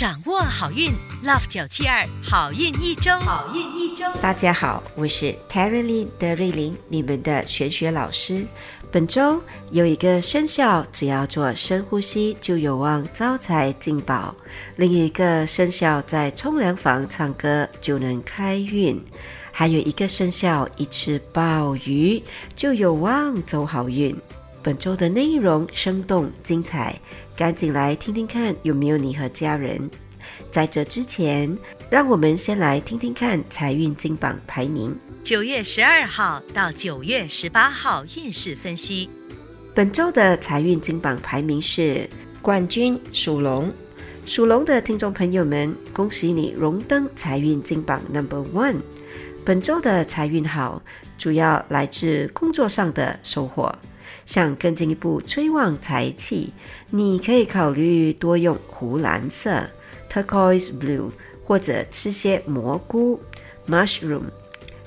掌握好运，Love 九七二好运一周，好运一周。大家好，我是 Terry 的瑞琳，你们的玄学老师。本周有一个生肖，只要做深呼吸就有望招财进宝；另一个生肖在冲凉房唱歌就能开运；还有一个生肖一吃鲍鱼就有望走好运。本周的内容生动精彩，赶紧来听听看有没有你和家人。在这之前，让我们先来听听看财运金榜排名。九月十二号到九月十八号运势分析。本周的财运金榜排名是冠军属龙，属龙的听众朋友们，恭喜你荣登财运金榜 Number One。本周的财运好，主要来自工作上的收获。想更进一步催旺财气，你可以考虑多用湖蓝色 （turquoise blue） 或者吃些蘑菇 （mushroom）。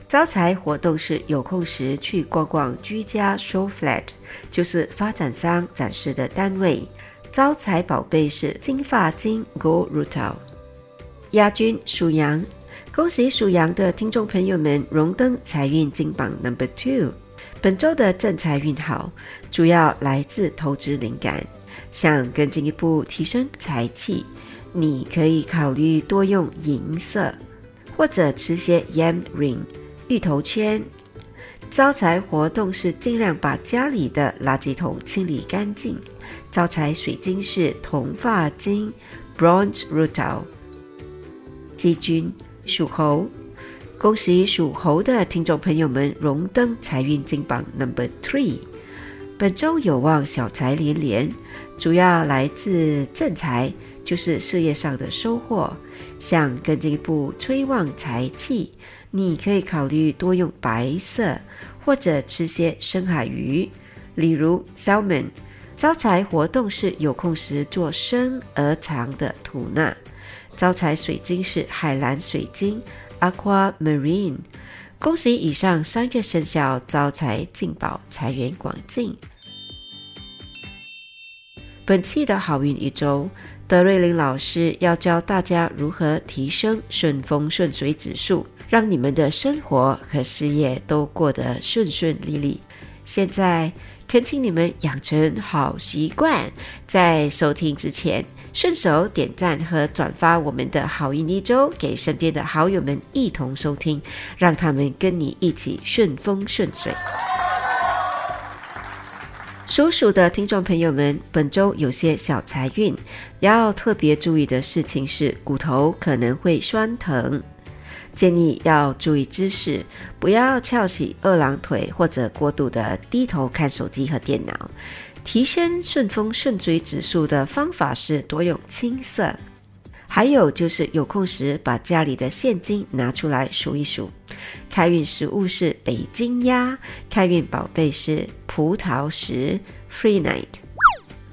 招财活动是有空时去逛逛居家 show flat，就是发展商展示的单位。招财宝贝是金发晶 （gold rutil）。亚军属羊，恭喜属羊的听众朋友们荣登财运金榜 number two。本周的正财运好，主要来自投资灵感。想更进一步提升财气，你可以考虑多用银色，或者吃些 yam ring 芋头圈。招财活动是尽量把家里的垃圾桶清理干净。招财水晶是铜发晶 bronze rutil。季军属猴。恭喜属猴的听众朋友们荣登财运金榜 Number Three，本周有望小财连连，主要来自正财，就是事业上的收获。想更进一步催旺财气，你可以考虑多用白色，或者吃些深海鱼，例如 salmon。招财活动是有空时做生而长的吐纳。招财水晶是海蓝水晶。Aquamarine，恭喜以上三个生肖招财进宝，财源广进。本期的好运一周，德瑞琳老师要教大家如何提升顺风顺水指数，让你们的生活和事业都过得顺顺利利。现在，恳请你们养成好习惯，在收听之前。顺手点赞和转发我们的好运一周，给身边的好友们一同收听，让他们跟你一起顺风顺水。属鼠的听众朋友们，本周有些小财运，要特别注意的事情是骨头可能会酸疼，建议要注意姿势，不要翘起二郎腿或者过度的低头看手机和电脑。提升顺风顺水指数的方法是多用青色，还有就是有空时把家里的现金拿出来数一数。开运食物是北京鸭，开运宝贝是葡萄石 （Free Night）。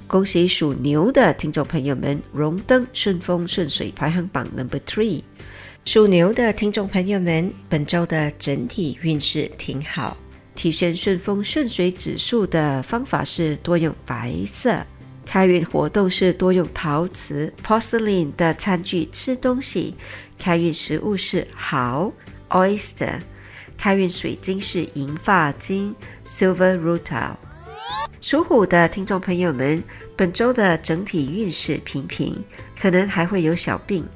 恭喜属牛的听众朋友们荣登顺风顺水排行榜 Number Three。属牛的听众朋友们，本周的整体运势挺好。提升顺风顺水指数的方法是多用白色。开运活动是多用陶瓷 （porcelain） 的餐具吃东西。开运食物是蚝 （oyster）。开运水晶是银发晶 （silver rutil）。属虎的听众朋友们，本周的整体运势平平，可能还会有小病。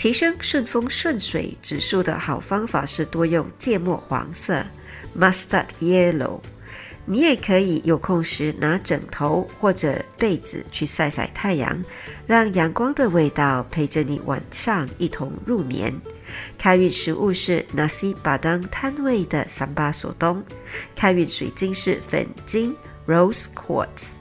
提升顺风顺水指数的好方法是多用芥末黄色。Mustard yellow，你也可以有空时拿枕头或者被子去晒晒太阳，让阳光的味道陪着你晚上一同入眠。开运食物是纳西巴当摊位的三巴索东。开运水晶是粉晶 rose quartz。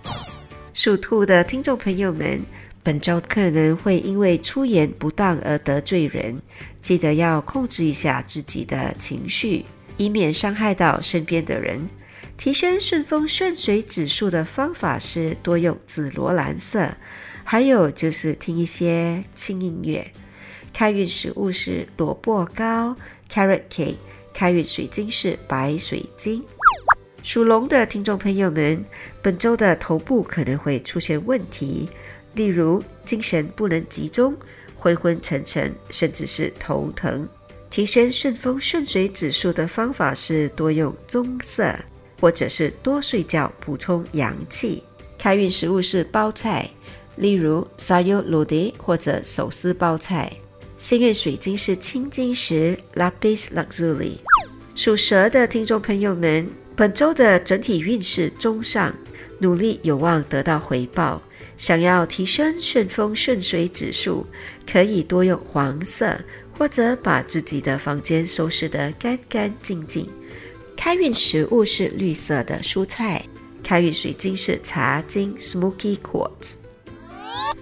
属兔的听众朋友们，本周可能会因为出言不当而得罪人，记得要控制一下自己的情绪。以免伤害到身边的人。提升顺风顺水指数的方法是多用紫罗兰色，还有就是听一些轻音乐。开运食物是萝卜糕 （carrot cake），开运水晶是白水晶。属龙的听众朋友们，本周的头部可能会出现问题，例如精神不能集中，昏昏沉沉，甚至是头疼。提升顺风顺水指数的方法是多用棕色，或者是多睡觉补充阳气。开运食物是包菜，例如沙油卤碟或者手撕包菜。幸运水晶是青金石 （Lapis Lazuli）。属蛇的听众朋友们，本周的整体运势中上，努力有望得到回报。想要提升顺风顺水指数，可以多用黄色。或者把自己的房间收拾得干干净净。开运食物是绿色的蔬菜。开运水晶是茶晶 （Smoky Quartz）。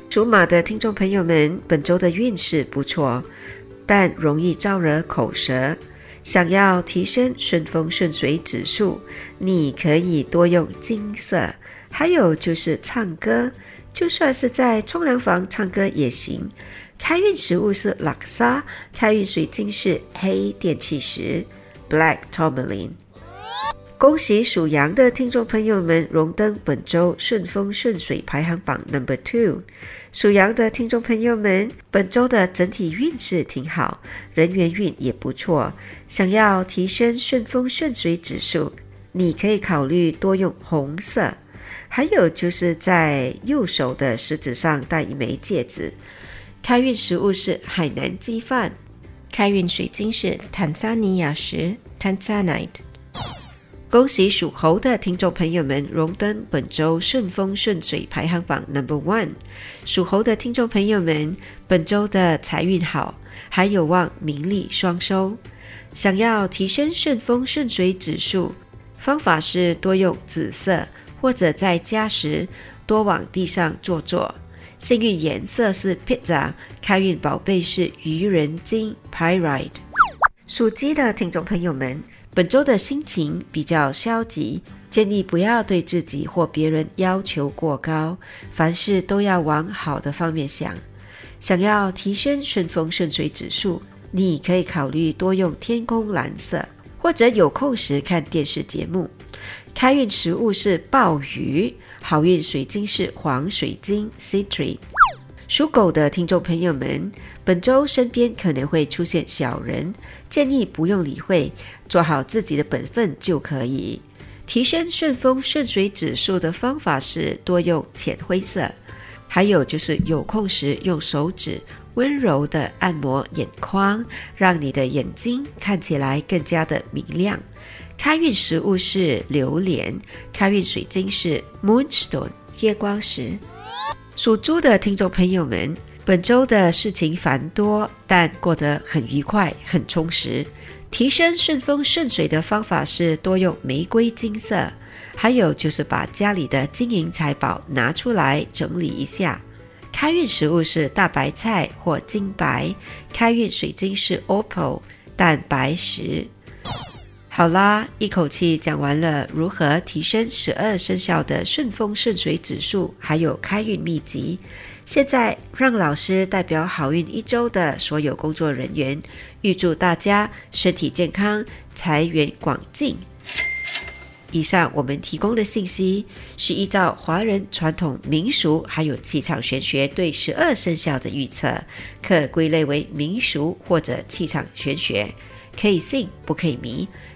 属马的听众朋友们，本周的运势不错，但容易招惹口舌。想要提升顺风顺水指数，你可以多用金色。还有就是唱歌，就算是在冲凉房唱歌也行。开运食物是拉沙，开运水晶是黑电气石 （Black Tourmaline）。恭喜属羊的听众朋友们荣登本周顺风顺水排行榜 Number Two。属羊的听众朋友们，本周的整体运势挺好，人缘运也不错。想要提升顺风顺水指数，你可以考虑多用红色。还有就是在右手的食指上戴一枚戒指。开运食物是海南鸡饭，开运水晶是坦桑尼亚石 （Tanzanite）。恭喜属猴的听众朋友们荣登本周顺风顺水排行榜 Number One。属猴的听众朋友们，本周的财运好，还有望名利双收。想要提升顺风顺水指数，方法是多用紫色，或者在家时多往地上坐坐。幸运颜色是 pizza，开运宝贝是愚人金 pyrite。属鸡的听众朋友们，本周的心情比较消极，建议不要对自己或别人要求过高，凡事都要往好的方面想。想要提升顺风顺水指数，你可以考虑多用天空蓝色，或者有空时看电视节目。开运食物是鲍鱼。好运水晶是黄水晶 （Citrine）。属狗的听众朋友们，本周身边可能会出现小人，建议不用理会，做好自己的本分就可以。提升顺风顺水指数的方法是多用浅灰色，还有就是有空时用手指温柔的按摩眼眶，让你的眼睛看起来更加的明亮。开运食物是榴莲，开运水晶是 Moonstone 月光石。属猪的听众朋友们，本周的事情繁多，但过得很愉快、很充实。提升顺风顺水的方法是多用玫瑰金色，还有就是把家里的金银财宝拿出来整理一下。开运食物是大白菜或金白，开运水晶是 Opal 蛋白石。好啦，一口气讲完了如何提升十二生肖的顺风顺水指数，还有开运秘籍。现在让老师代表好运一周的所有工作人员，预祝大家身体健康，财源广进。以上我们提供的信息是依照华人传统民俗还有气场玄学对十二生肖的预测，可归类为民俗或者气场玄学，可以信不可以迷。